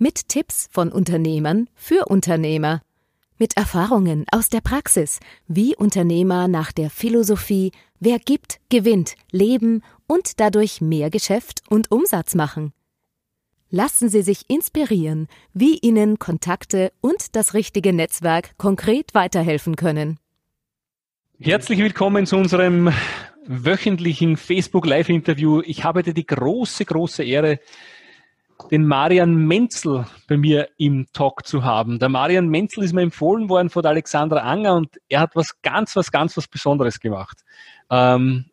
Mit Tipps von Unternehmern für Unternehmer. Mit Erfahrungen aus der Praxis, wie Unternehmer nach der Philosophie Wer gibt, gewinnt, leben und dadurch mehr Geschäft und Umsatz machen. Lassen Sie sich inspirieren, wie Ihnen Kontakte und das richtige Netzwerk konkret weiterhelfen können. Herzlich willkommen zu unserem wöchentlichen Facebook Live-Interview. Ich habe dir die große, große Ehre, den Marian Menzel bei mir im Talk zu haben. Der Marian Menzel ist mir empfohlen worden von Alexandra Anger und er hat was ganz, was ganz, was Besonderes gemacht. Ähm,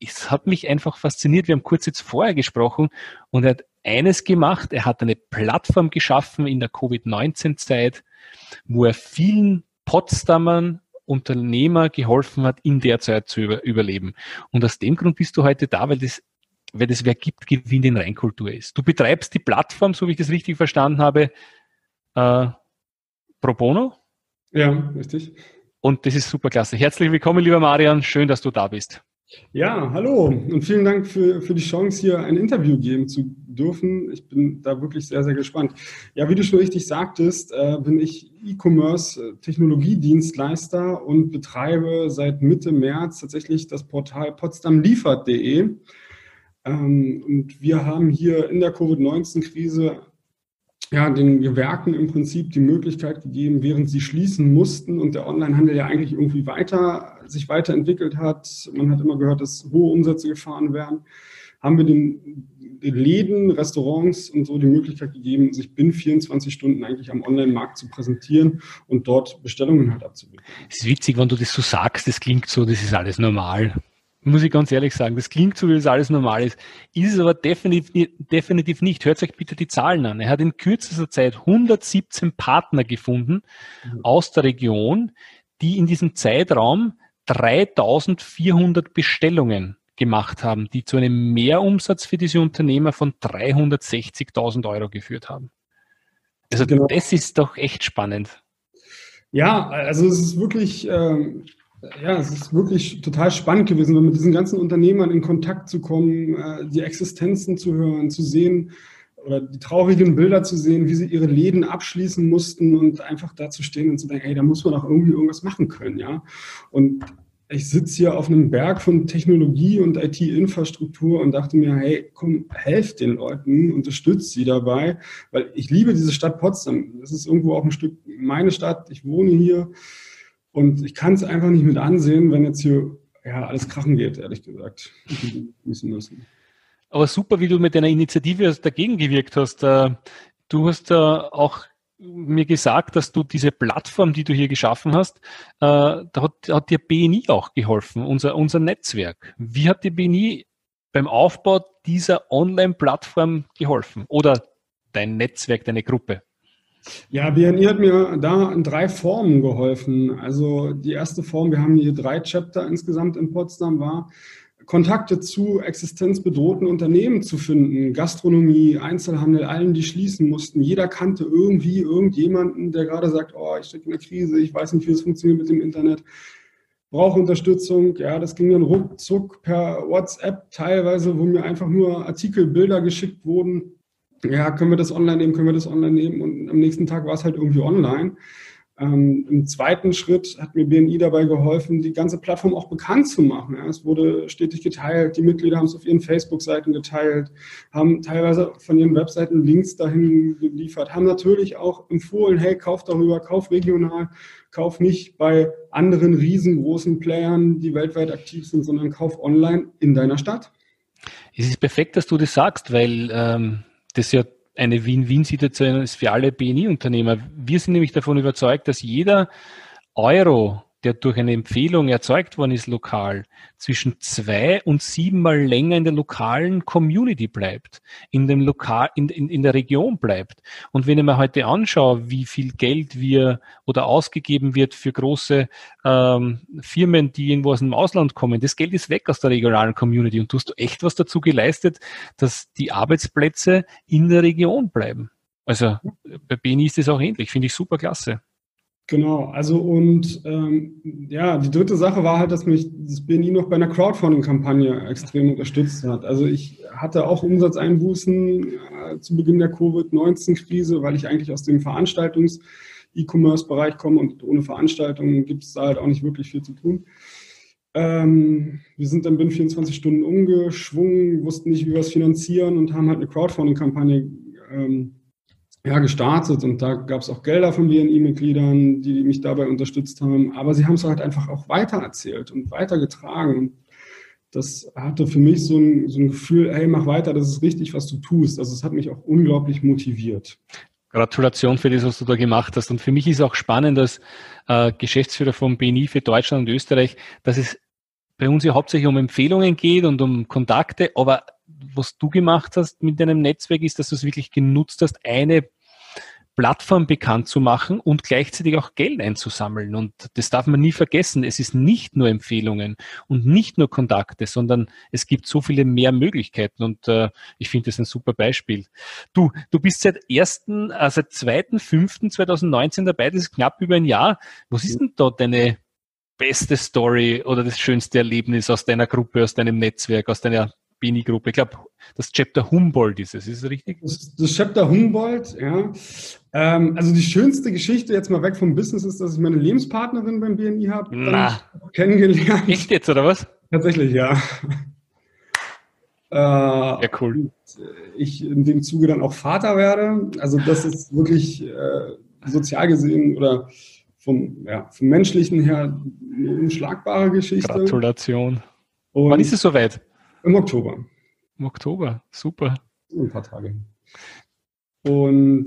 es hat mich einfach fasziniert. Wir haben kurz jetzt vorher gesprochen und er hat eines gemacht. Er hat eine Plattform geschaffen in der Covid-19-Zeit, wo er vielen Potsdamern Unternehmer geholfen hat, in der Zeit zu über, überleben. Und aus dem Grund bist du heute da, weil das weil das Wer gibt, gewinnt in Reinkultur ist. Du betreibst die Plattform, so wie ich das richtig verstanden habe, äh, pro bono. Ja, richtig. Und das ist super klasse. Herzlich willkommen, lieber Marian. Schön, dass du da bist. Ja, hallo und vielen Dank für, für die Chance, hier ein Interview geben zu dürfen. Ich bin da wirklich sehr, sehr gespannt. Ja, wie du schon richtig sagtest, äh, bin ich E-Commerce-Technologiedienstleister und betreibe seit Mitte März tatsächlich das Portal potsdamliefert.de. Ähm, und wir haben hier in der Covid-19-Krise ja, den Gewerken im Prinzip die Möglichkeit gegeben, während sie schließen mussten und der Onlinehandel ja eigentlich irgendwie weiter, sich weiterentwickelt hat. Man hat immer gehört, dass hohe Umsätze gefahren werden. Haben wir den, den Läden, Restaurants und so die Möglichkeit gegeben, sich binnen 24 Stunden eigentlich am Online-Markt zu präsentieren und dort Bestellungen halt abzuwickeln. Es ist witzig, wenn du das so sagst, das klingt so, das ist alles normal muss ich ganz ehrlich sagen. Das klingt so, wie es alles normal ist. Ist es aber definitiv, definitiv nicht. Hört euch bitte die Zahlen an. Er hat in kürzester Zeit 117 Partner gefunden mhm. aus der Region, die in diesem Zeitraum 3400 Bestellungen gemacht haben, die zu einem Mehrumsatz für diese Unternehmer von 360.000 Euro geführt haben. Also genau. das ist doch echt spannend. Ja, also es ist wirklich, ähm, ja, es ist wirklich total spannend gewesen, mit diesen ganzen Unternehmern in Kontakt zu kommen, äh, die Existenzen zu hören, zu sehen oder die traurigen Bilder zu sehen, wie sie ihre Läden abschließen mussten und einfach da zu stehen und zu denken, hey, da muss man doch irgendwie irgendwas machen können, ja. Und ich sitze hier auf einem Berg von Technologie und IT-Infrastruktur und dachte mir, hey, komm, helft den Leuten, unterstützt sie dabei, weil ich liebe diese Stadt Potsdam. Das ist irgendwo auch ein Stück meine Stadt. Ich wohne hier. Und ich kann es einfach nicht mit ansehen, wenn jetzt hier ja, alles krachen geht, ehrlich gesagt. Müssen müssen. Aber super, wie du mit deiner Initiative dagegen gewirkt hast. Äh, du hast auch mir gesagt, dass du diese Plattform, die du hier geschaffen hast, äh, da hat, hat dir BNI auch geholfen, unser, unser Netzwerk. Wie hat dir BNI beim Aufbau dieser Online-Plattform geholfen? Oder dein Netzwerk, deine Gruppe? Ja, BNI hat mir da in drei Formen geholfen. Also die erste Form, wir haben hier drei Chapter insgesamt in Potsdam, war Kontakte zu existenzbedrohten Unternehmen zu finden. Gastronomie, Einzelhandel, allen, die schließen mussten. Jeder kannte irgendwie irgendjemanden, der gerade sagt, oh, ich stecke in der Krise, ich weiß nicht, wie es funktioniert mit dem Internet brauche Unterstützung. Ja, das ging dann ruckzuck per WhatsApp teilweise, wo mir einfach nur Artikel, Bilder geschickt wurden ja, können wir das online nehmen, können wir das online nehmen und am nächsten Tag war es halt irgendwie online. Ähm, Im zweiten Schritt hat mir BNI dabei geholfen, die ganze Plattform auch bekannt zu machen. Ja, es wurde stetig geteilt, die Mitglieder haben es auf ihren Facebook-Seiten geteilt, haben teilweise von ihren Webseiten Links dahin geliefert, haben natürlich auch empfohlen, hey, kauf darüber, kauf regional, kauf nicht bei anderen riesengroßen Playern, die weltweit aktiv sind, sondern kauf online in deiner Stadt. Es ist perfekt, dass du das sagst, weil ähm, das ja eine Win-Win-Situation ist für alle BNI-Unternehmer. Wir sind nämlich davon überzeugt, dass jeder Euro der durch eine Empfehlung erzeugt worden ist lokal, zwischen zwei und siebenmal länger in der lokalen Community bleibt, in dem Lokal, in, in, in der Region bleibt. Und wenn ich mir heute anschaue, wie viel Geld wir oder ausgegeben wird für große ähm, Firmen, die irgendwo aus dem Ausland kommen, das Geld ist weg aus der regionalen Community und du hast echt was dazu geleistet, dass die Arbeitsplätze in der Region bleiben. Also bei BNI ist das auch ähnlich, finde ich super klasse. Genau, also und ähm, ja, die dritte Sache war halt, dass mich das BNI noch bei einer Crowdfunding-Kampagne extrem unterstützt hat. Also ich hatte auch Umsatzeinbußen äh, zu Beginn der Covid-19-Krise, weil ich eigentlich aus dem Veranstaltungs-E-Commerce-Bereich komme und ohne Veranstaltungen gibt es da halt auch nicht wirklich viel zu tun. Ähm, wir sind dann binnen 24 Stunden umgeschwungen, wussten nicht, wie wir es finanzieren und haben halt eine Crowdfunding-Kampagne ähm, ja, gestartet und da gab es auch Gelder von BNI-Mitgliedern, die mich dabei unterstützt haben. Aber sie haben es halt einfach auch weitererzählt und weitergetragen. Und das hatte für mich so ein, so ein Gefühl, hey, mach weiter, das ist richtig, was du tust. Also es hat mich auch unglaublich motiviert. Gratulation für das, was du da gemacht hast. Und für mich ist auch spannend als äh, Geschäftsführer vom BNI für Deutschland und Österreich, dass es bei uns ja hauptsächlich um Empfehlungen geht und um Kontakte, aber was du gemacht hast mit deinem Netzwerk ist, dass du es wirklich genutzt hast, eine Plattform bekannt zu machen und gleichzeitig auch Geld einzusammeln. Und das darf man nie vergessen. Es ist nicht nur Empfehlungen und nicht nur Kontakte, sondern es gibt so viele mehr Möglichkeiten. Und äh, ich finde das ein super Beispiel. Du, du bist seit ersten, äh, seit 2.5.2019 dabei, das ist knapp über ein Jahr. Was ist denn da deine beste Story oder das schönste Erlebnis aus deiner Gruppe, aus deinem Netzwerk, aus deiner Bini-Gruppe. Ich glaube, das Chapter Humboldt ist es, ist es richtig? Das, das Chapter Humboldt, ja. Ähm, also die schönste Geschichte jetzt mal weg vom Business ist, dass ich meine Lebenspartnerin beim BNI habe kennengelernt. Echt jetzt, oder was? Tatsächlich, ja. Äh, ja, cool. Ich in dem Zuge dann auch Vater werde. Also das ist wirklich äh, sozial gesehen oder vom, ja, vom menschlichen her eine unschlagbare Geschichte. Gratulation. Und Wann ist es soweit? Im Oktober. Im Oktober, super. Ein paar Tage. Und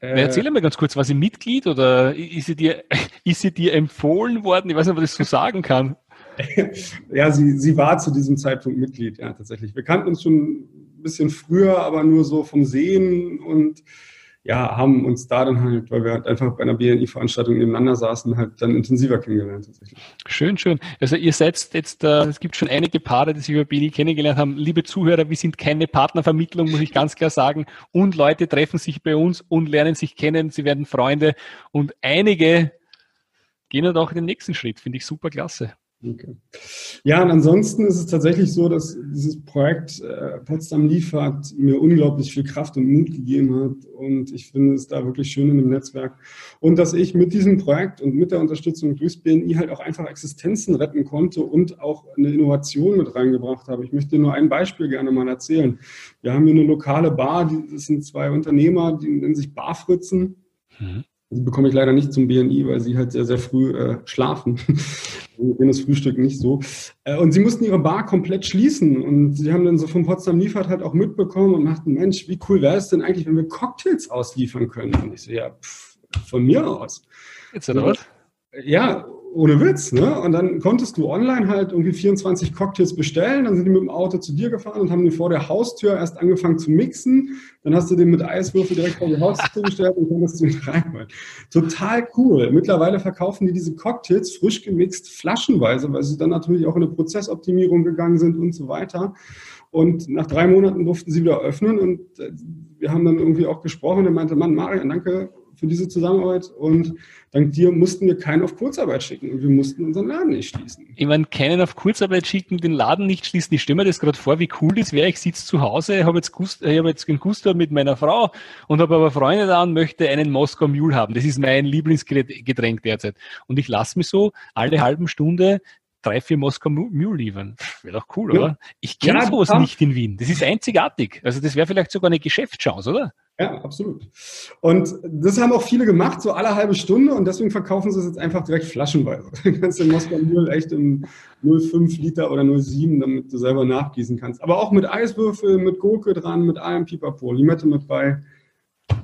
äh, erzähl mal ganz kurz, war sie Mitglied oder ist sie, dir, ist sie dir empfohlen worden? Ich weiß nicht, ob ich das so sagen kann. ja, sie, sie war zu diesem Zeitpunkt Mitglied, ja, tatsächlich. Wir kannten uns schon ein bisschen früher, aber nur so vom Sehen und ja, haben uns da dann halt, weil wir halt einfach bei einer BNI-Veranstaltung nebeneinander saßen, halt dann intensiver kennengelernt tatsächlich. Schön, schön. Also ihr seid jetzt, äh, es gibt schon einige Paare, die sich über BNI kennengelernt haben. Liebe Zuhörer, wir sind keine Partnervermittlung, muss ich ganz klar sagen. Und Leute treffen sich bei uns und lernen sich kennen, sie werden Freunde und einige gehen dann auch den nächsten Schritt, finde ich super klasse. Okay. Ja, und ansonsten ist es tatsächlich so, dass dieses Projekt äh, Potsdam liefert mir unglaublich viel Kraft und Mut gegeben hat. Und ich finde es da wirklich schön in dem Netzwerk. Und dass ich mit diesem Projekt und mit der Unterstützung durchs BNI halt auch einfach Existenzen retten konnte und auch eine Innovation mit reingebracht habe. Ich möchte nur ein Beispiel gerne mal erzählen. Wir haben hier eine lokale Bar, das sind zwei Unternehmer, die nennen sich Barfritzen. Mhm. Die bekomme ich leider nicht zum BNI, weil sie halt sehr, sehr früh äh, schlafen. denen das Frühstück nicht so. Äh, und sie mussten ihre Bar komplett schließen. Und sie haben dann so von Potsdam liefert halt auch mitbekommen und dachten, Mensch, wie cool wäre es denn eigentlich, wenn wir Cocktails ausliefern können? Und ich so, ja, pff, von mir aus. Jetzt oder was? Ja, ohne Witz, ne? Und dann konntest du online halt irgendwie 24 Cocktails bestellen, dann sind die mit dem Auto zu dir gefahren und haben dir vor der Haustür erst angefangen zu mixen. Dann hast du den mit Eiswürfel direkt vor die Haustür gestellt und konntest du ihn reinholen. Total cool. Mittlerweile verkaufen die diese Cocktails frisch gemixt flaschenweise, weil sie dann natürlich auch in eine Prozessoptimierung gegangen sind und so weiter. Und nach drei Monaten durften sie wieder öffnen und äh, wir haben dann irgendwie auch gesprochen. Er meinte, Mann, Marian, danke für diese Zusammenarbeit und dank dir mussten wir keinen auf Kurzarbeit schicken und wir mussten unseren Laden nicht schließen. Ich meine, keinen auf Kurzarbeit schicken, den Laden nicht schließen. Ich stelle mir das gerade vor, wie cool das wäre. Ich sitze zu Hause, habe jetzt, Gust, ich hab jetzt einen Gusto mit meiner Frau und habe aber Freunde da und möchte einen Moskau Mule haben. Das ist mein Lieblingsgetränk derzeit. Und ich lasse mich so alle halben Stunde drei, vier Moskau Mule liefern. Wäre doch cool, ja. oder? Ich kenne ja, sowas nicht in Wien. Das ist einzigartig. Also das wäre vielleicht sogar eine Geschäftschance, oder? Ja, absolut. Und das haben auch viele gemacht, so alle halbe Stunde und deswegen verkaufen sie es jetzt einfach direkt flaschenweise. Du kannst den Moskau Mule echt im 0,5 Liter oder 0,7, damit du selber nachgießen kannst. Aber auch mit Eiswürfel, mit Gurke dran, mit allem Pipapo, Limette mit bei.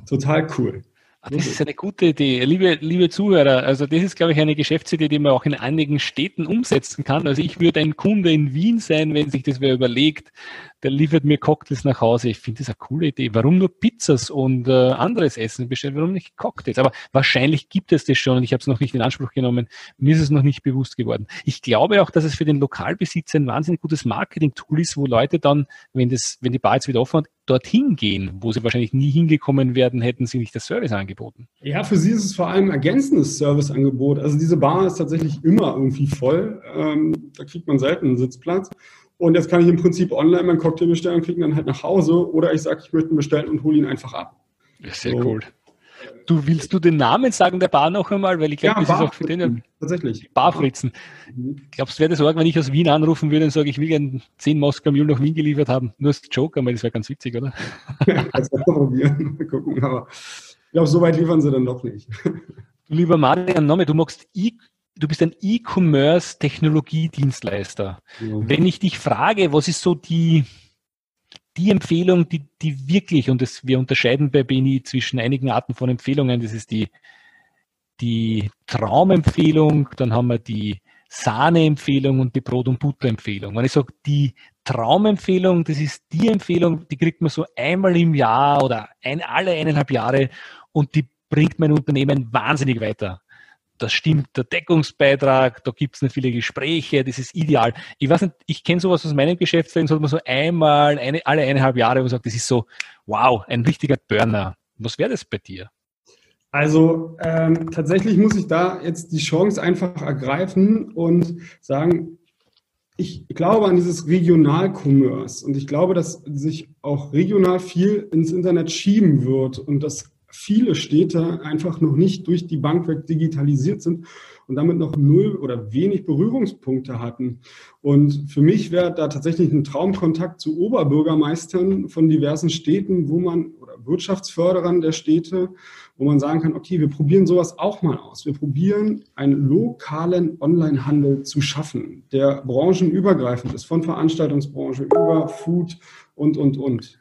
Total cool. Ah, das ist eine gute Idee. Liebe, liebe Zuhörer, also das ist, glaube ich, eine Geschäftsidee, die man auch in einigen Städten umsetzen kann. Also ich würde ein Kunde in Wien sein, wenn sich das wer überlegt, der liefert mir Cocktails nach Hause. Ich finde das eine coole Idee. Warum nur Pizzas und äh, anderes Essen bestellen? Warum nicht Cocktails? Aber wahrscheinlich gibt es das schon und ich habe es noch nicht in Anspruch genommen. Mir ist es noch nicht bewusst geworden. Ich glaube auch, dass es für den Lokalbesitzer ein wahnsinnig gutes Marketing-Tool ist, wo Leute dann, wenn das, wenn die Bar jetzt wieder offen hat, dorthin gehen, wo sie wahrscheinlich nie hingekommen werden, hätten sie nicht das Service angeboten. Ja, für sie ist es vor allem ergänzendes Serviceangebot. Also diese Bar ist tatsächlich immer irgendwie voll. Ähm, da kriegt man selten einen Sitzplatz. Und jetzt kann ich im Prinzip online meinen Cocktail bestellen und kriege ihn dann halt nach Hause. Oder ich sage, ich möchte ihn bestellen und hole ihn einfach ab. Ja, sehr so. cool. Du willst du den Namen sagen der Bar noch einmal, weil ich glaube, ja, das Bar ist auch für den tatsächlich Barfritzen. Glaubst du, wäre das arg, wenn ich aus Wien anrufen würde und sage, ich will gerne 10 Moskau Mule nach Wien geliefert haben? Nur als Joker, weil das wäre ganz witzig, oder? Ja, das mal probieren. Mal gucken, aber ich glaube, so weit liefern sie dann doch nicht. Du lieber Marian Nome, du magst du bist ein E-Commerce-Technologiedienstleister. Ja. Wenn ich dich frage, was ist so die die Empfehlung, die, die wirklich, und das, wir unterscheiden bei BNI zwischen einigen Arten von Empfehlungen, das ist die, die Traumempfehlung, dann haben wir die Sahneempfehlung und die Brot- und Butterempfehlung. Wenn ich sage, die Traumempfehlung, das ist die Empfehlung, die kriegt man so einmal im Jahr oder ein, alle eineinhalb Jahre und die bringt mein Unternehmen wahnsinnig weiter das stimmt der Deckungsbeitrag, da gibt es nicht viele Gespräche, das ist ideal. Ich weiß nicht, ich kenne sowas aus meinem Geschäftsleben, so hat man so einmal, eine, alle eineinhalb Jahre, wo man sagt, das ist so, wow, ein richtiger Burner. Was wäre das bei dir? Also ähm, tatsächlich muss ich da jetzt die Chance einfach ergreifen und sagen, ich glaube an dieses Regional-Commerce und ich glaube, dass sich auch regional viel ins Internet schieben wird und das viele Städte einfach noch nicht durch die Bank weg digitalisiert sind und damit noch null oder wenig Berührungspunkte hatten. Und für mich wäre da tatsächlich ein Traumkontakt zu Oberbürgermeistern von diversen Städten, wo man oder Wirtschaftsförderern der Städte, wo man sagen kann, okay, wir probieren sowas auch mal aus. Wir probieren einen lokalen Onlinehandel zu schaffen, der branchenübergreifend ist, von Veranstaltungsbranche über Food und, und, und.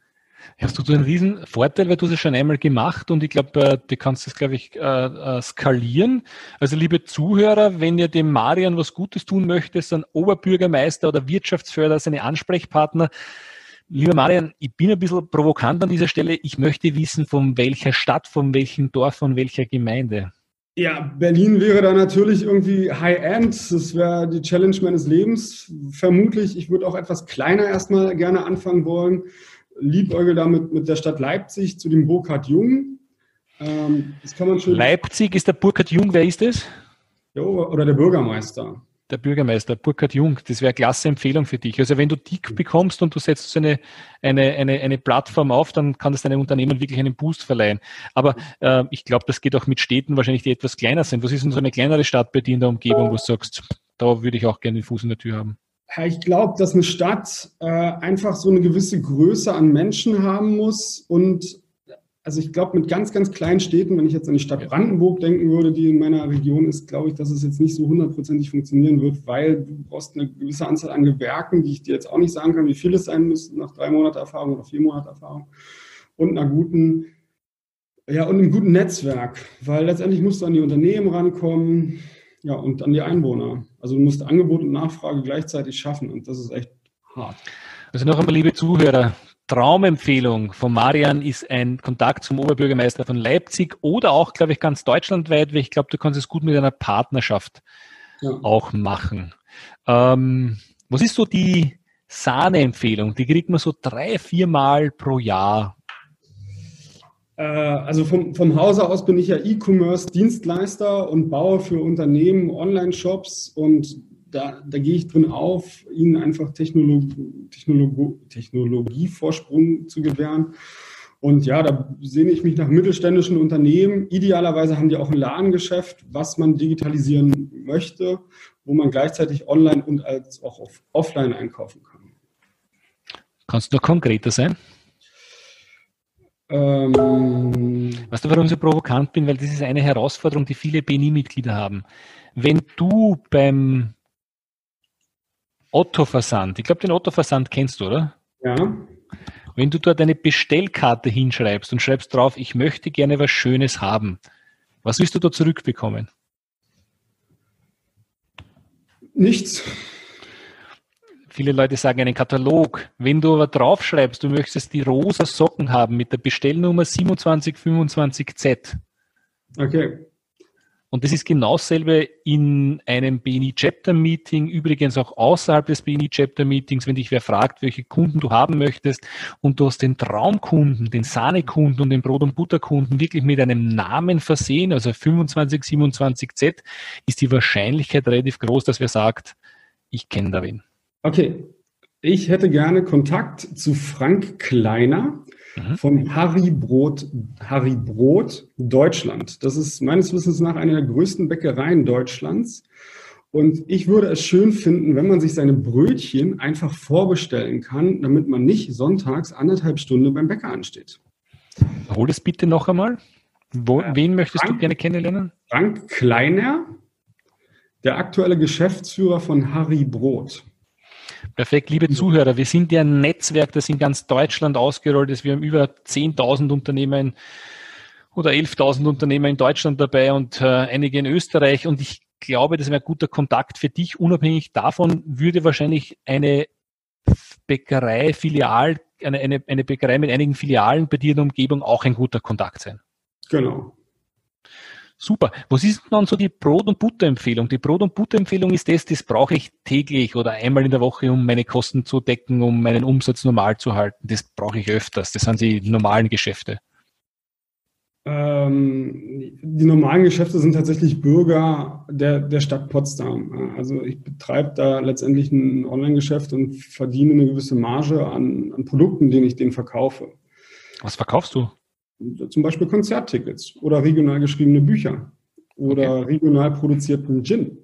Hast du einen riesen Vorteil, weil du das schon einmal gemacht und ich glaube, äh, du kannst das, glaube ich, äh, äh, skalieren. Also liebe Zuhörer, wenn ihr dem Marian was Gutes tun möchtet, dann Oberbürgermeister oder Wirtschaftsförderer, seine Ansprechpartner. Lieber Marian, ich bin ein bisschen provokant an dieser Stelle. Ich möchte wissen, von welcher Stadt, von welchem Dorf, von welcher Gemeinde. Ja, Berlin wäre da natürlich irgendwie High-End. Das wäre die Challenge meines Lebens. Vermutlich, ich würde auch etwas kleiner erstmal gerne anfangen wollen liebäugel damit mit der Stadt Leipzig zu dem Burkhard Jung. Ähm, das kann man schon. Leipzig ist der Burkhard Jung, wer ist das? Ja, oder der Bürgermeister. Der Bürgermeister, Burkhard Jung, das wäre eine klasse Empfehlung für dich. Also wenn du Dick bekommst und du setzt eine, eine, eine, eine Plattform auf, dann kann das deinem Unternehmen wirklich einen Boost verleihen. Aber äh, ich glaube, das geht auch mit Städten wahrscheinlich, die etwas kleiner sind. Was ist denn so eine kleinere Stadt bei dir in der Umgebung, wo du sagst, da würde ich auch gerne den Fuß in der Tür haben? Ja, ich glaube, dass eine Stadt äh, einfach so eine gewisse Größe an Menschen haben muss. Und also ich glaube, mit ganz, ganz kleinen Städten, wenn ich jetzt an die Stadt Brandenburg denken würde, die in meiner Region ist, glaube ich, dass es jetzt nicht so hundertprozentig funktionieren wird, weil du brauchst eine gewisse Anzahl an Gewerken, die ich dir jetzt auch nicht sagen kann, wie viel es sein müsste nach drei Monaten Erfahrung oder vier Monaten Erfahrung. Und einer guten, ja, und einem guten Netzwerk, weil letztendlich musst du an die Unternehmen rankommen, ja, und an die Einwohner. Also du musst Angebot und Nachfrage gleichzeitig schaffen und das ist echt hart. Also noch einmal, liebe Zuhörer, Traumempfehlung von Marian ist ein Kontakt zum Oberbürgermeister von Leipzig oder auch, glaube ich, ganz deutschlandweit, weil ich glaube, du kannst es gut mit einer Partnerschaft ja. auch machen. Ähm, was ist so die Sahneempfehlung? Die kriegt man so drei, vier Mal pro Jahr. Äh, also vom, vom Hause aus bin ich ja E-Commerce-Dienstleister und baue für Unternehmen Online-Shops und da, da gehe ich drin auf, ihnen einfach Technolog Technolog Technologievorsprung zu gewähren. Und ja, da sehne ich mich nach mittelständischen Unternehmen. Idealerweise haben die auch ein Ladengeschäft, was man digitalisieren möchte, wo man gleichzeitig online und als auch offline einkaufen kann. Kannst du noch konkreter sein? Ähm, weißt du, warum ich so provokant bin? Weil das ist eine Herausforderung, die viele BNI-Mitglieder haben. Wenn du beim Otto-Versand, ich glaube, den Otto-Versand kennst du, oder? Ja. wenn du dort eine Bestellkarte hinschreibst und schreibst drauf, ich möchte gerne was Schönes haben, was willst du da zurückbekommen? Nichts. Viele Leute sagen einen Katalog. Wenn du aber draufschreibst, du möchtest die rosa Socken haben mit der Bestellnummer 2725Z. Okay. Und das ist genau dasselbe in einem BNI Chapter Meeting, übrigens auch außerhalb des BNI Chapter Meetings, wenn dich wer fragt, welche Kunden du haben möchtest und du hast den Traumkunden, den Sahnekunden und den Brot- und Butterkunden wirklich mit einem Namen versehen, also 2527Z, ist die Wahrscheinlichkeit relativ groß, dass wer sagt, ich kenne da wen. Okay, ich hätte gerne Kontakt zu Frank Kleiner mhm. von Harry Brot, Harry Brot Deutschland. Das ist meines Wissens nach eine der größten Bäckereien Deutschlands. Und ich würde es schön finden, wenn man sich seine Brötchen einfach vorbestellen kann, damit man nicht sonntags anderthalb Stunden beim Bäcker ansteht. Hol es bitte noch einmal. Wo, äh, wen möchtest Frank, du gerne kennenlernen? Frank Kleiner, der aktuelle Geschäftsführer von Harry Brot. Perfekt, liebe Zuhörer, wir sind ja ein Netzwerk, das in ganz Deutschland ausgerollt ist. Wir haben über 10.000 Unternehmer in, oder 11.000 Unternehmer in Deutschland dabei und äh, einige in Österreich. Und ich glaube, das wäre ein guter Kontakt für dich. Unabhängig davon würde wahrscheinlich eine Bäckerei, Filial, eine, eine, eine Bäckerei mit einigen Filialen bei dir in der Umgebung auch ein guter Kontakt sein. Genau. Super. Was ist dann so die Brot- und Butterempfehlung? Die Brot- und Butterempfehlung ist das, das brauche ich täglich oder einmal in der Woche, um meine Kosten zu decken, um meinen Umsatz normal zu halten. Das brauche ich öfters. Das sind die normalen Geschäfte. Ähm, die normalen Geschäfte sind tatsächlich Bürger der, der Stadt Potsdam. Also ich betreibe da letztendlich ein Online-Geschäft und verdiene eine gewisse Marge an, an Produkten, denen ich denen verkaufe. Was verkaufst du? Zum Beispiel Konzerttickets oder regional geschriebene Bücher oder okay. regional produzierten Gin.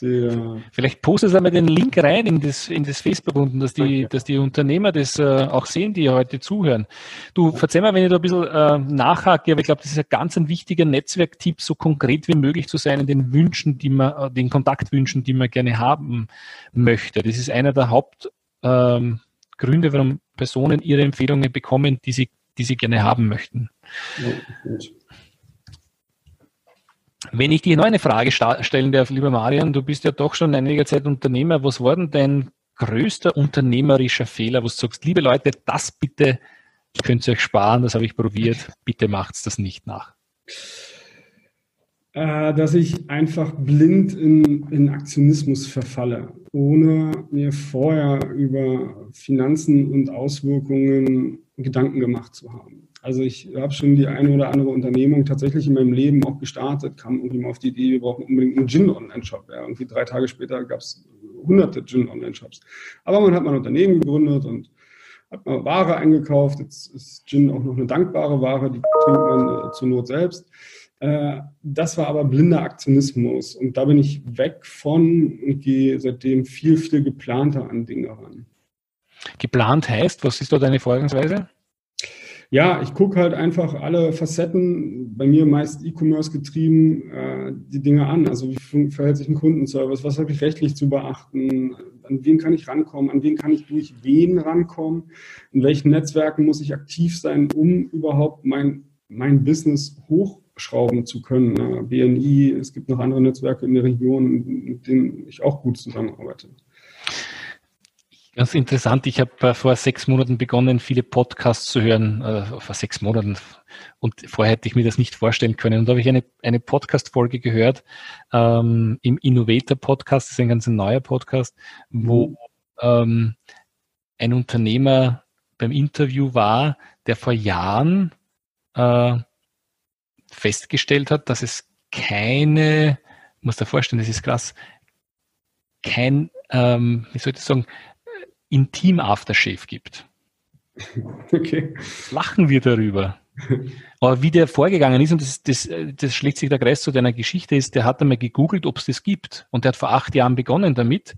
Der Vielleicht postest du einmal den Link rein in das, in das Facebook unten, dass die, dass die Unternehmer das äh, auch sehen, die heute zuhören. Du, verzeih mal, wenn ich da ein bisschen äh, nachhake, aber ich glaube, das ist ein ganz ein wichtiger Netzwerktipp, so konkret wie möglich zu sein in den Wünschen, die man, äh, den Kontaktwünschen, die man gerne haben möchte. Das ist einer der Hauptgründe, ähm, warum Personen ihre Empfehlungen bekommen, die sie die Sie gerne haben möchten. Wenn ich dir noch eine Frage stellen darf, lieber Marian, du bist ja doch schon einige Zeit Unternehmer. Was war denn dein größter unternehmerischer Fehler, wo du sagst, liebe Leute, das bitte könnt ihr euch sparen, das habe ich probiert, bitte macht das nicht nach? Äh, dass ich einfach blind in, in Aktionismus verfalle, ohne mir vorher über Finanzen und Auswirkungen Gedanken gemacht zu haben. Also ich habe schon die eine oder andere Unternehmung tatsächlich in meinem Leben auch gestartet, kam irgendwie mal auf die Idee, wir brauchen unbedingt einen Gin-Online-Shop. Ja, irgendwie drei Tage später gab es hunderte Gin-Online-Shops. Aber man hat mal ein Unternehmen gegründet und hat mal Ware eingekauft. Jetzt ist Gin auch noch eine dankbare Ware, die trinkt man äh, zur Not selbst. Äh, das war aber blinder Aktionismus und da bin ich weg von und gehe seitdem viel, viel geplanter an Dinge ran. Geplant heißt, was ist da deine Vorgehensweise? Ja, ich gucke halt einfach alle Facetten, bei mir meist E-Commerce getrieben, äh, die Dinge an. Also wie verhält sich ein Kundenservice, was habe ich rechtlich zu beachten, an wen kann ich rankommen, an wen kann ich durch wen rankommen, in welchen Netzwerken muss ich aktiv sein, um überhaupt mein, mein Business hochschrauben zu können. BNI, es gibt noch andere Netzwerke in der Region, mit denen ich auch gut zusammenarbeite. Ganz interessant. Ich habe äh, vor sechs Monaten begonnen, viele Podcasts zu hören. Äh, vor sechs Monaten. Und vorher hätte ich mir das nicht vorstellen können. Und da habe ich eine, eine Podcast-Folge gehört ähm, im Innovator-Podcast. Das ist ein ganz neuer Podcast, wo mhm. ähm, ein Unternehmer beim Interview war, der vor Jahren äh, festgestellt hat, dass es keine, muss da vorstellen, das ist krass, kein, ähm, wie soll ich sagen, Intim-Aftershave gibt. Okay. Lachen wir darüber. Aber wie der vorgegangen ist, und das, das, das schlägt sich der Kreis zu deiner Geschichte, ist, der hat einmal gegoogelt, ob es das gibt. Und der hat vor acht Jahren begonnen damit.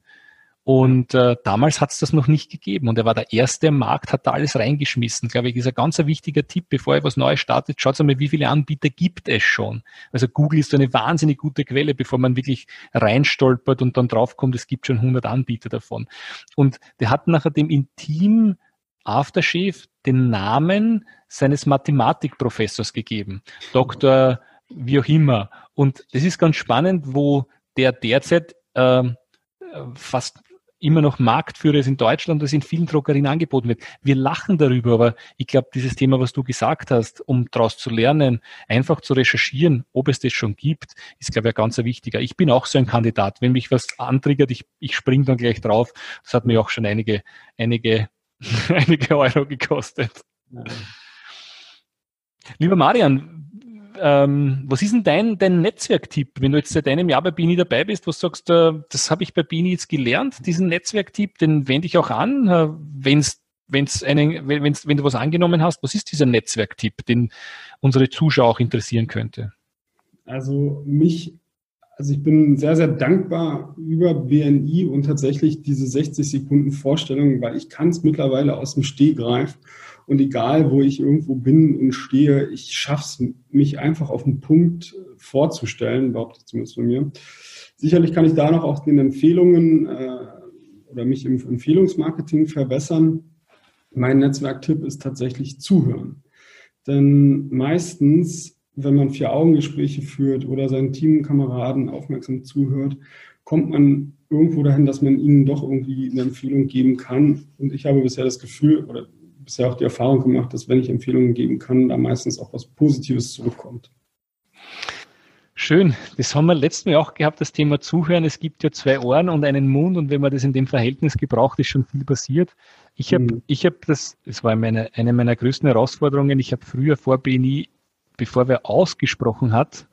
Und äh, damals hat es das noch nicht gegeben. Und er war der Erste im Markt, hat da alles reingeschmissen. Glaube ich, ist ein ganz wichtiger Tipp, bevor ihr was Neues startet. Schaut einmal, wie viele Anbieter gibt es schon. Also Google ist eine wahnsinnig gute Quelle, bevor man wirklich reinstolpert und dann draufkommt, es gibt schon 100 Anbieter davon. Und der hat nachher dem Intim Aftershave den Namen seines Mathematikprofessors gegeben. Dr. wie auch immer. Und das ist ganz spannend, wo der derzeit äh, fast immer noch Marktführer ist in Deutschland, das in vielen Drogerien angeboten wird. Wir lachen darüber, aber ich glaube, dieses Thema, was du gesagt hast, um daraus zu lernen, einfach zu recherchieren, ob es das schon gibt, ist, glaube ich, ein ganz wichtiger. Ich bin auch so ein Kandidat. Wenn mich was antriggert, ich, ich springe dann gleich drauf. Das hat mir auch schon einige, einige, einige Euro gekostet. Ja. Lieber Marian, ähm, was ist denn dein, dein Netzwerktipp, wenn du jetzt seit einem Jahr bei Bini dabei bist, was sagst du, das habe ich bei Bini jetzt gelernt, diesen Netzwerktipp, den wende ich auch an, äh, wenn's, wenn's einen, wenn's, wenn du was angenommen hast, was ist dieser Netzwerktipp, den unsere Zuschauer auch interessieren könnte? Also mich also ich bin sehr, sehr dankbar über BNI und tatsächlich diese 60 Sekunden Vorstellung, weil ich kann es mittlerweile aus dem Stehgreif und egal, wo ich irgendwo bin und stehe, ich schaffe es, mich einfach auf den Punkt vorzustellen, behaupte ich zumindest von mir. Sicherlich kann ich da noch auch den Empfehlungen äh, oder mich im Empfehlungsmarketing verbessern. Mein Netzwerktipp ist tatsächlich zuhören. Denn meistens wenn man Vier-Augen-Gespräche führt oder seinen Teamkameraden aufmerksam zuhört, kommt man irgendwo dahin, dass man ihnen doch irgendwie eine Empfehlung geben kann. Und ich habe bisher das Gefühl oder bisher auch die Erfahrung gemacht, dass wenn ich Empfehlungen geben kann, da meistens auch was Positives zurückkommt. Schön. Das haben wir letztes Mal auch gehabt, das Thema Zuhören. Es gibt ja zwei Ohren und einen Mund und wenn man das in dem Verhältnis gebraucht, ist schon viel passiert. Ich habe, mhm. ich habe das, das war meine, eine meiner größten Herausforderungen. Ich habe früher vor BNI bevor wer ausgesprochen hat,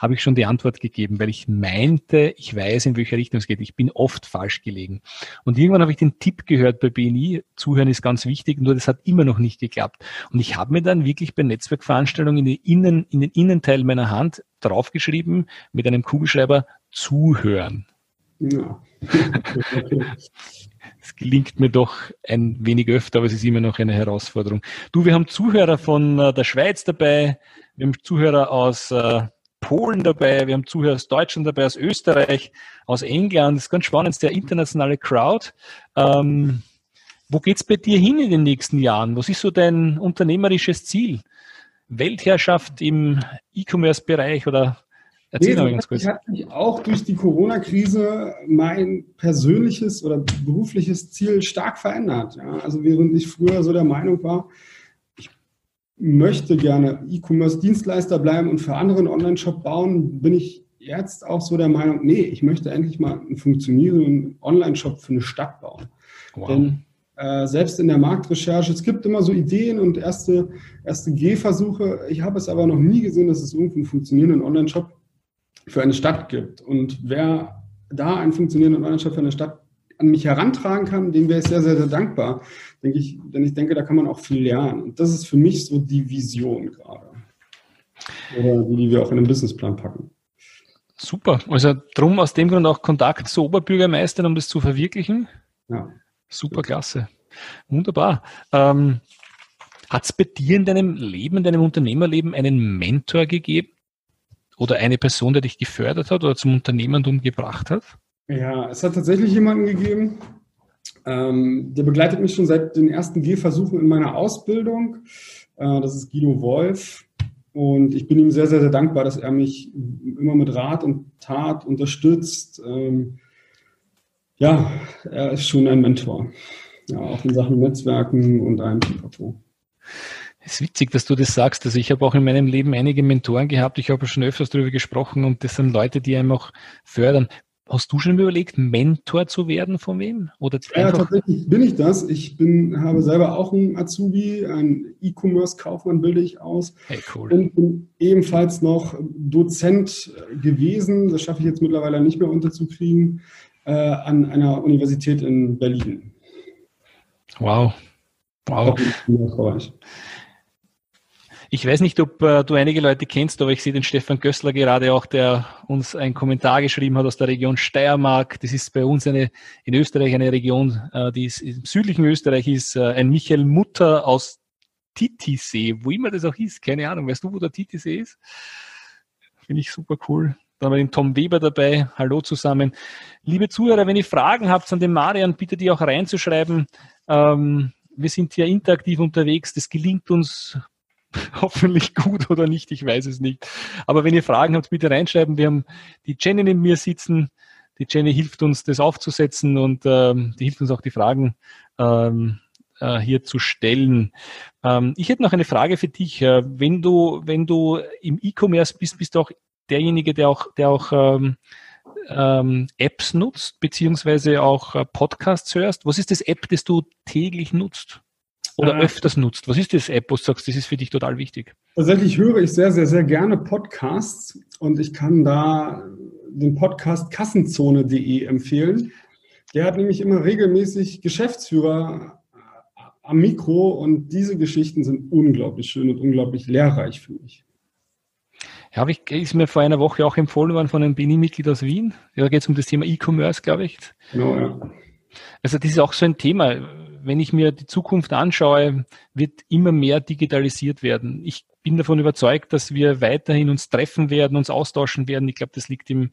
habe ich schon die Antwort gegeben, weil ich meinte, ich weiß, in welche Richtung es geht. Ich bin oft falsch gelegen. Und irgendwann habe ich den Tipp gehört bei BNI, zuhören ist ganz wichtig, nur das hat immer noch nicht geklappt. Und ich habe mir dann wirklich bei Netzwerkveranstaltungen in, den Innen, in den Innenteil meiner Hand draufgeschrieben mit einem Kugelschreiber zuhören. Ja. Es gelingt mir doch ein wenig öfter, aber es ist immer noch eine Herausforderung. Du, wir haben Zuhörer von äh, der Schweiz dabei, wir haben Zuhörer aus äh, Polen dabei, wir haben Zuhörer aus Deutschland dabei, aus Österreich, aus England. Das ist ganz spannend, sehr internationale Crowd. Ähm, wo geht's bei dir hin in den nächsten Jahren? Was ist so dein unternehmerisches Ziel? Weltherrschaft im E-Commerce-Bereich oder Erzähl nee, mal ganz kurz. Ich habe mich auch durch die Corona-Krise mein persönliches oder berufliches Ziel stark verändert. Ja, also während ich früher so der Meinung war, möchte gerne E-Commerce-Dienstleister bleiben und für andere einen Online-Shop bauen, bin ich jetzt auch so der Meinung, nee, ich möchte endlich mal einen funktionierenden Online-Shop für eine Stadt bauen. Wow. Denn äh, selbst in der Marktrecherche, es gibt immer so Ideen und erste, erste Gehversuche. Ich habe es aber noch nie gesehen, dass es irgendwie einen funktionierenden Online-Shop für eine Stadt gibt. Und wer da einen funktionierenden Online-Shop für eine Stadt an mich herantragen kann, dem wäre ich sehr, sehr, sehr dankbar, denke ich, denn ich denke, da kann man auch viel lernen. Und das ist für mich so die Vision gerade. Oder die, die wir auch in den Businessplan packen. Super. Also drum aus dem Grund auch Kontakt zu Oberbürgermeistern, um das zu verwirklichen. Ja. Super klasse. Wunderbar. Ähm, Hat es bei dir in deinem Leben, in deinem Unternehmerleben einen Mentor gegeben? oder eine Person, der dich gefördert hat oder zum Unternehmertum gebracht hat? Ja, es hat tatsächlich jemanden gegeben, ähm, der begleitet mich schon seit den ersten Gehversuchen in meiner Ausbildung. Äh, das ist Guido Wolf. Und ich bin ihm sehr, sehr, sehr dankbar, dass er mich immer mit Rat und Tat unterstützt. Ähm, ja, er ist schon ein Mentor. Ja, auch in Sachen Netzwerken und einem Pipapo. Es ist witzig, dass du das sagst. Also ich habe auch in meinem Leben einige Mentoren gehabt. Ich habe schon öfters darüber gesprochen und das sind Leute, die einem auch fördern. Hast du schon überlegt, Mentor zu werden von wem? Oder ja, tatsächlich bin ich das. Ich bin, habe selber auch einen Azubi, einen E-Commerce-Kaufmann bilde ich aus. Hey, cool. Und bin ebenfalls noch Dozent gewesen, das schaffe ich jetzt mittlerweile nicht mehr unterzukriegen, äh, an einer Universität in Berlin. Wow. Wow. Ich weiß nicht, ob äh, du einige Leute kennst, aber ich sehe den Stefan Gössler gerade auch, der uns einen Kommentar geschrieben hat aus der Region Steiermark. Das ist bei uns eine, in Österreich eine Region, äh, die ist, im südlichen Österreich ist äh, ein Michael Mutter aus Titisee, wo immer das auch ist. Keine Ahnung. Weißt du, wo der Titisee ist? Finde ich super cool. Dann haben wir den Tom Weber dabei. Hallo zusammen. Liebe Zuhörer, wenn ihr Fragen habt an den Marian, bitte die auch reinzuschreiben. Ähm, wir sind hier interaktiv unterwegs. Das gelingt uns hoffentlich gut oder nicht, ich weiß es nicht. Aber wenn ihr Fragen habt, bitte reinschreiben. Wir haben die Jenny neben mir sitzen. Die Jenny hilft uns, das aufzusetzen und ähm, die hilft uns auch, die Fragen ähm, äh, hier zu stellen. Ähm, ich hätte noch eine Frage für dich. Äh, wenn du, wenn du im E-Commerce bist, bist du auch derjenige, der auch, der auch ähm, ähm, Apps nutzt, beziehungsweise auch äh, Podcasts hörst. Was ist das App, das du täglich nutzt? Oder äh, öfters nutzt? Was ist das App, wo du sagst, das ist für dich total wichtig? Tatsächlich höre ich sehr, sehr, sehr gerne Podcasts und ich kann da den Podcast kassenzone.de empfehlen. Der hat nämlich immer regelmäßig Geschäftsführer äh, am Mikro und diese Geschichten sind unglaublich schön und unglaublich lehrreich für mich. Ja, ich, ist mir vor einer Woche auch empfohlen worden von einem BNI-Mitglied aus Wien. Da geht es um das Thema E-Commerce, glaube ich. Genau, ja. Also das ist auch so ein Thema. Wenn ich mir die Zukunft anschaue, wird immer mehr digitalisiert werden. Ich bin davon überzeugt, dass wir weiterhin uns treffen werden, uns austauschen werden. Ich glaube, das liegt im,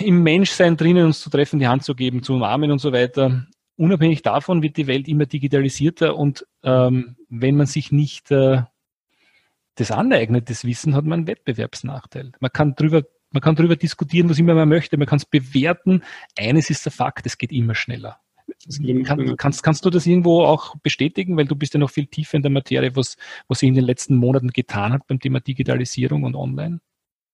im Menschsein drinnen, uns zu treffen, die Hand zu geben, zu umarmen und so weiter. Unabhängig davon wird die Welt immer digitalisierter und ähm, wenn man sich nicht äh, das aneignet, das Wissen, hat man einen Wettbewerbsnachteil. Man kann drüber, man kann drüber diskutieren, was immer man möchte, man kann es bewerten. Eines ist der Fakt, es geht immer schneller. Kann, kannst, kannst du das irgendwo auch bestätigen, weil du bist ja noch viel tiefer in der Materie, was, was sich in den letzten Monaten getan hat beim Thema Digitalisierung und Online?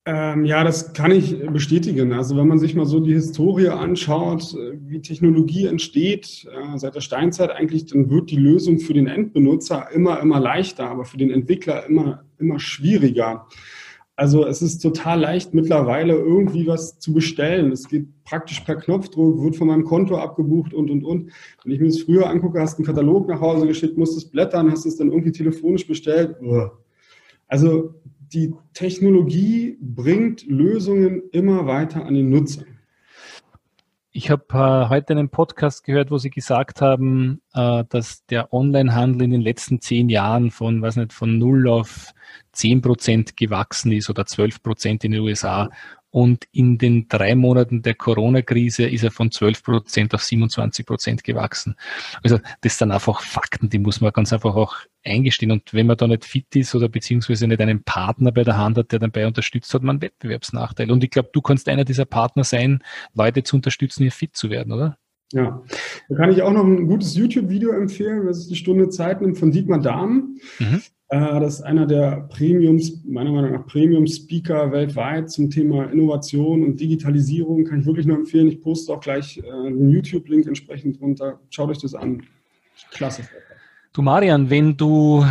Ähm, ja, das kann ich bestätigen. Also wenn man sich mal so die Historie anschaut, äh, wie Technologie entsteht, äh, seit der Steinzeit eigentlich, dann wird die Lösung für den Endbenutzer immer, immer leichter, aber für den Entwickler immer, immer schwieriger. Also es ist total leicht mittlerweile irgendwie was zu bestellen. Es geht praktisch per Knopfdruck, wird von meinem Konto abgebucht und, und, und. Wenn ich mir das früher angucke, hast einen Katalog nach Hause geschickt, musst es blättern, hast es dann irgendwie telefonisch bestellt. Also die Technologie bringt Lösungen immer weiter an den Nutzer. Ich habe äh, heute einen Podcast gehört, wo Sie gesagt haben, äh, dass der Onlinehandel in den letzten zehn Jahren von, weiß nicht, von null auf zehn Prozent gewachsen ist oder zwölf Prozent in den USA und in den drei Monaten der Corona-Krise ist er von 12 Prozent auf 27 Prozent gewachsen. Also das sind einfach Fakten, die muss man ganz einfach auch eingestehen. Und wenn man da nicht fit ist oder beziehungsweise nicht einen Partner bei der Hand hat, der dabei unterstützt, hat man einen Wettbewerbsnachteil. Und ich glaube, du kannst einer dieser Partner sein, Leute zu unterstützen, hier fit zu werden, oder? Ja, da kann ich auch noch ein gutes YouTube-Video empfehlen, das ist die Stunde Zeit nimmt von Dietmar Dahm. Mhm. Äh, das ist einer der Premiums, meiner Meinung nach Premium-Speaker weltweit zum Thema Innovation und Digitalisierung. Kann ich wirklich nur empfehlen. Ich poste auch gleich äh, einen YouTube-Link entsprechend runter. Schaut euch das an. Klasse. Du Marian, wenn du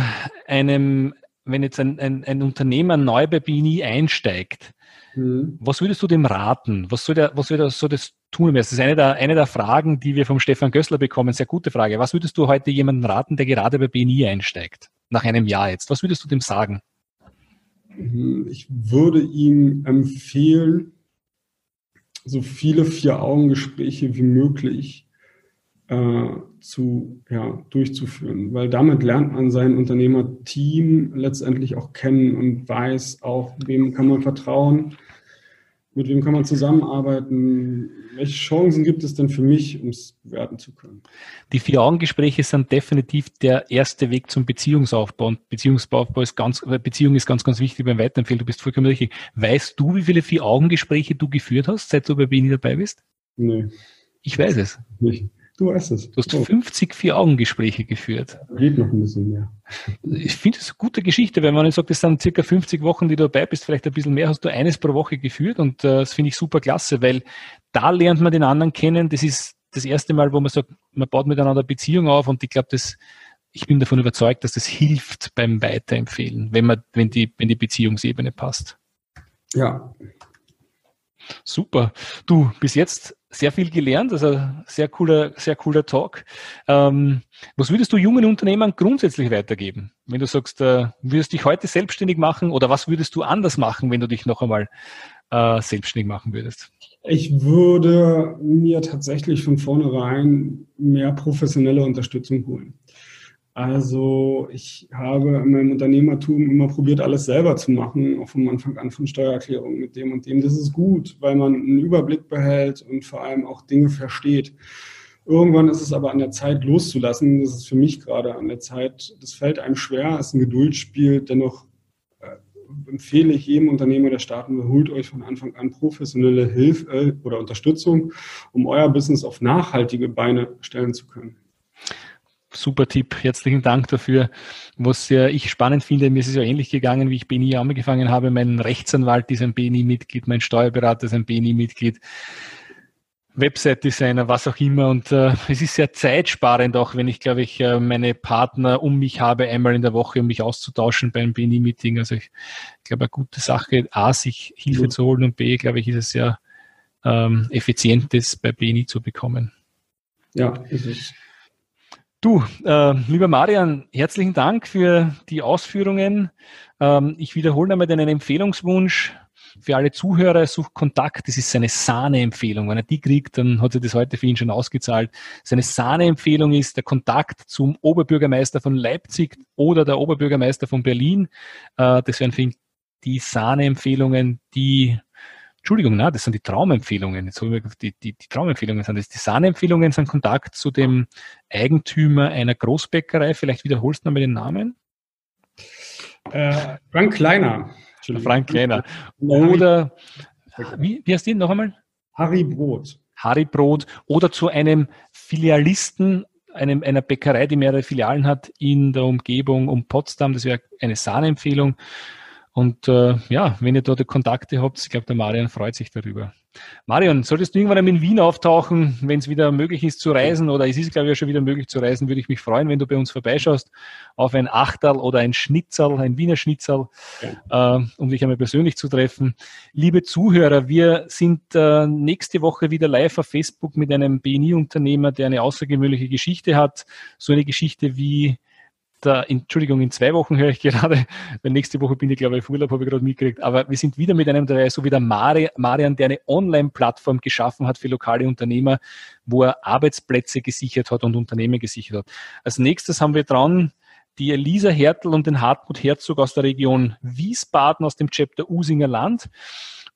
einem, wenn jetzt ein, ein, ein Unternehmer neu bei BNI einsteigt, mhm. was würdest du dem raten? Was soll der, was soll der, soll das tun? Das ist eine der, eine der Fragen, die wir vom Stefan Gößler bekommen. Sehr gute Frage. Was würdest du heute jemandem raten, der gerade bei BNI einsteigt? nach einem Jahr jetzt? Was würdest du dem sagen? Ich würde ihm empfehlen, so viele Vier-Augen-Gespräche wie möglich äh, zu, ja, durchzuführen, weil damit lernt man sein Unternehmerteam letztendlich auch kennen und weiß auch, wem kann man vertrauen, mit wem kann man zusammenarbeiten? Welche Chancen gibt es denn für mich, um es bewerten zu können? Die Vier-Augen-Gespräche sind definitiv der erste Weg zum Beziehungsaufbau. Und Beziehungsaufbau ist ganz, Beziehung ist ganz, ganz wichtig beim Weiterempfehlen. Du bist vollkommen richtig. Weißt du, wie viele Vier-Augen-Gespräche du geführt hast, seit du bei BNI dabei bist? Nee. Ich weiß es. Nicht. Du weißt es. Du hast oh. 50 Vier-Augen-Gespräche geführt. Geht noch ein bisschen mehr. Ich finde es eine gute Geschichte, wenn man sagt, es sind circa 50 Wochen, die du dabei bist, vielleicht ein bisschen mehr, hast du eines pro Woche geführt und äh, das finde ich super klasse, weil da lernt man den anderen kennen. Das ist das erste Mal, wo man sagt, man baut miteinander Beziehung auf und ich glaube, das ich bin davon überzeugt, dass das hilft beim Weiterempfehlen, wenn man, wenn die, wenn die Beziehungsebene passt. Ja. Super. Du, bis jetzt sehr viel gelernt, also sehr cooler, sehr cooler Talk. Ähm, was würdest du jungen Unternehmern grundsätzlich weitergeben? Wenn du sagst, äh, würdest dich heute selbstständig machen oder was würdest du anders machen, wenn du dich noch einmal äh, selbstständig machen würdest? Ich würde mir tatsächlich von vornherein mehr professionelle Unterstützung holen. Also ich habe in meinem Unternehmertum immer probiert, alles selber zu machen, auch von Anfang an von Steuererklärungen mit dem und dem. Das ist gut, weil man einen Überblick behält und vor allem auch Dinge versteht. Irgendwann ist es aber an der Zeit loszulassen. Das ist für mich gerade an der Zeit. Das fällt einem schwer, es ist ein Geduldsspiel. Dennoch äh, empfehle ich jedem Unternehmer, der starten will, holt euch von Anfang an professionelle Hilfe äh, oder Unterstützung, um euer Business auf nachhaltige Beine stellen zu können super Tipp. Herzlichen Dank dafür. Was ja ich spannend finde, mir ist es ja ähnlich gegangen, wie ich BNI angefangen habe. Mein Rechtsanwalt ist ein BNI-Mitglied, mein Steuerberater ist ein BNI-Mitglied. Website-Designer, was auch immer. Und äh, es ist sehr zeitsparend, auch wenn ich, glaube ich, äh, meine Partner um mich habe, einmal in der Woche, um mich auszutauschen beim BNI-Meeting. Also ich glaube, eine gute Sache, A, sich Hilfe ja. zu holen und B, glaube ich, ist es sehr ähm, effizient, das bei BNI zu bekommen. Ja, ist es. Du, äh, lieber Marian, herzlichen Dank für die Ausführungen. Ähm, ich wiederhole einmal deinen Empfehlungswunsch für alle Zuhörer. Sucht Kontakt, das ist seine Sahne-Empfehlung. Wenn er die kriegt, dann hat er das heute für ihn schon ausgezahlt. Seine Sahne-Empfehlung ist der Kontakt zum Oberbürgermeister von Leipzig oder der Oberbürgermeister von Berlin. Äh, das wären für ihn die Sahne-Empfehlungen, die Entschuldigung, na, das sind die Traumempfehlungen. Jetzt die, die, die Traumempfehlungen sind das. Die Sahnempfehlungen sind Kontakt zu dem Eigentümer einer Großbäckerei. Vielleicht wiederholst du nochmal den Namen. Äh, Frank Kleiner. Frank Kleiner. Oder, wie, wie heißt die noch einmal? Harry Brot. Harry Brot. Oder zu einem Filialisten einem, einer Bäckerei, die mehrere Filialen hat in der Umgebung um Potsdam. Das wäre eine Sahnempfehlung. Und äh, ja, wenn ihr dort Kontakte habt, ich glaube, der Marian freut sich darüber. Marian, solltest du irgendwann einmal in Wien auftauchen, wenn es wieder möglich ist zu reisen, oder es ist, glaube ich, ja schon wieder möglich zu reisen, würde ich mich freuen, wenn du bei uns vorbeischaust, auf ein Achterl oder ein Schnitzel, ein Wiener Schnitzel, äh, um dich einmal persönlich zu treffen. Liebe Zuhörer, wir sind äh, nächste Woche wieder live auf Facebook mit einem BNI-Unternehmer, der eine außergewöhnliche Geschichte hat. So eine Geschichte wie der, Entschuldigung, in zwei Wochen höre ich gerade, weil nächste Woche bin ich, glaube ich, Urlaub, habe ich gerade mitgekriegt, aber wir sind wieder mit einem dabei, so wie der Marian, der eine Online-Plattform geschaffen hat für lokale Unternehmer, wo er Arbeitsplätze gesichert hat und Unternehmen gesichert hat. Als nächstes haben wir dran die Elisa Hertel und den Hartmut Herzog aus der Region Wiesbaden aus dem Chapter Usinger Land.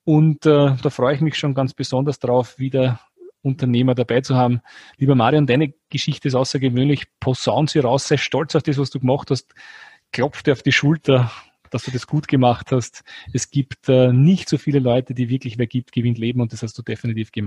Und äh, da freue ich mich schon ganz besonders drauf, wieder Unternehmer dabei zu haben. Lieber Marion, deine Geschichte ist außergewöhnlich. Posaun sie raus, sei stolz auf das, was du gemacht hast. Klopf dir auf die Schulter, dass du das gut gemacht hast. Es gibt äh, nicht so viele Leute, die wirklich wer gibt, gewinnt Leben und das hast du definitiv gemacht.